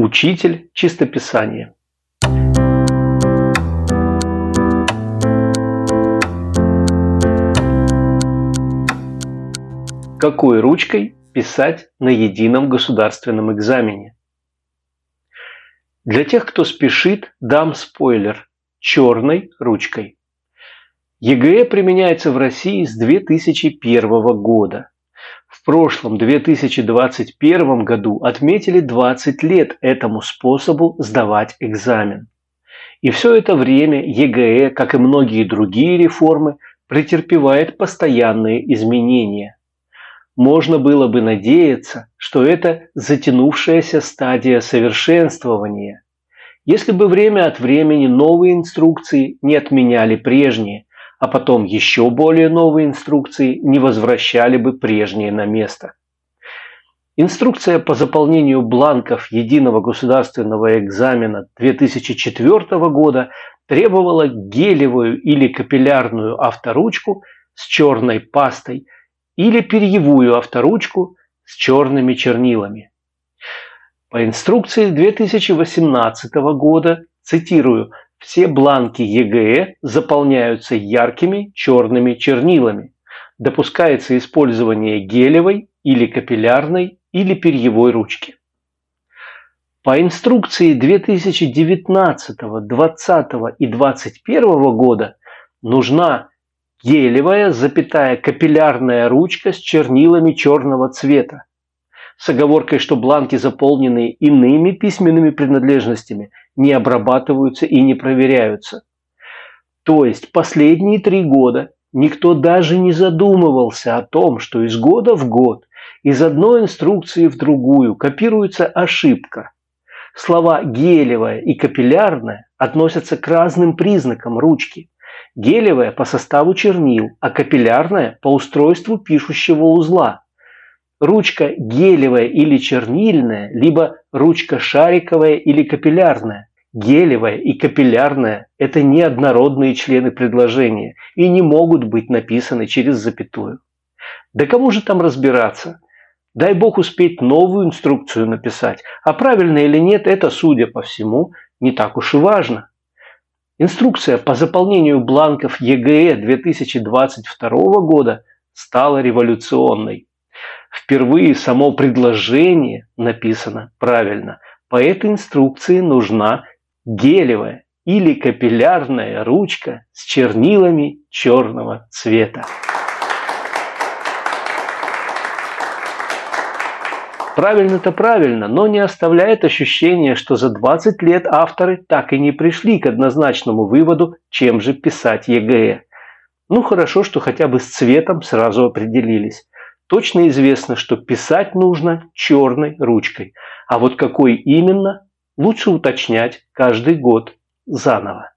Учитель чистописания. Какой ручкой писать на едином государственном экзамене? Для тех, кто спешит, дам спойлер – черной ручкой. ЕГЭ применяется в России с 2001 года. Прошлом 2021 году отметили 20 лет этому способу сдавать экзамен. И все это время ЕГЭ, как и многие другие реформы, претерпевает постоянные изменения. Можно было бы надеяться, что это затянувшаяся стадия совершенствования. Если бы время от времени новые инструкции не отменяли прежние, а потом еще более новые инструкции не возвращали бы прежние на место. Инструкция по заполнению бланков единого государственного экзамена 2004 года требовала гелевую или капиллярную авторучку с черной пастой или перьевую авторучку с черными чернилами. По инструкции 2018 года, цитирую, все бланки ЕГЭ заполняются яркими черными чернилами. Допускается использование гелевой или капиллярной или перьевой ручки. По инструкции 2019, 2020 и 2021 года нужна гелевая, запятая капиллярная ручка с чернилами черного цвета с оговоркой, что бланки, заполненные иными письменными принадлежностями, не обрабатываются и не проверяются. То есть последние три года никто даже не задумывался о том, что из года в год из одной инструкции в другую копируется ошибка. Слова «гелевая» и «капиллярная» относятся к разным признакам ручки. Гелевая по составу чернил, а капиллярная по устройству пишущего узла – ручка гелевая или чернильная, либо ручка шариковая или капиллярная. Гелевая и капиллярная – это неоднородные члены предложения и не могут быть написаны через запятую. Да кому же там разбираться? Дай бог успеть новую инструкцию написать, а правильно или нет, это, судя по всему, не так уж и важно. Инструкция по заполнению бланков ЕГЭ 2022 года стала революционной. Впервые само предложение написано правильно. По этой инструкции нужна гелевая или капиллярная ручка с чернилами черного цвета. Правильно-то правильно, но не оставляет ощущения, что за 20 лет авторы так и не пришли к однозначному выводу, чем же писать ЕГЭ. Ну хорошо, что хотя бы с цветом сразу определились. Точно известно, что писать нужно черной ручкой, а вот какой именно, лучше уточнять каждый год заново.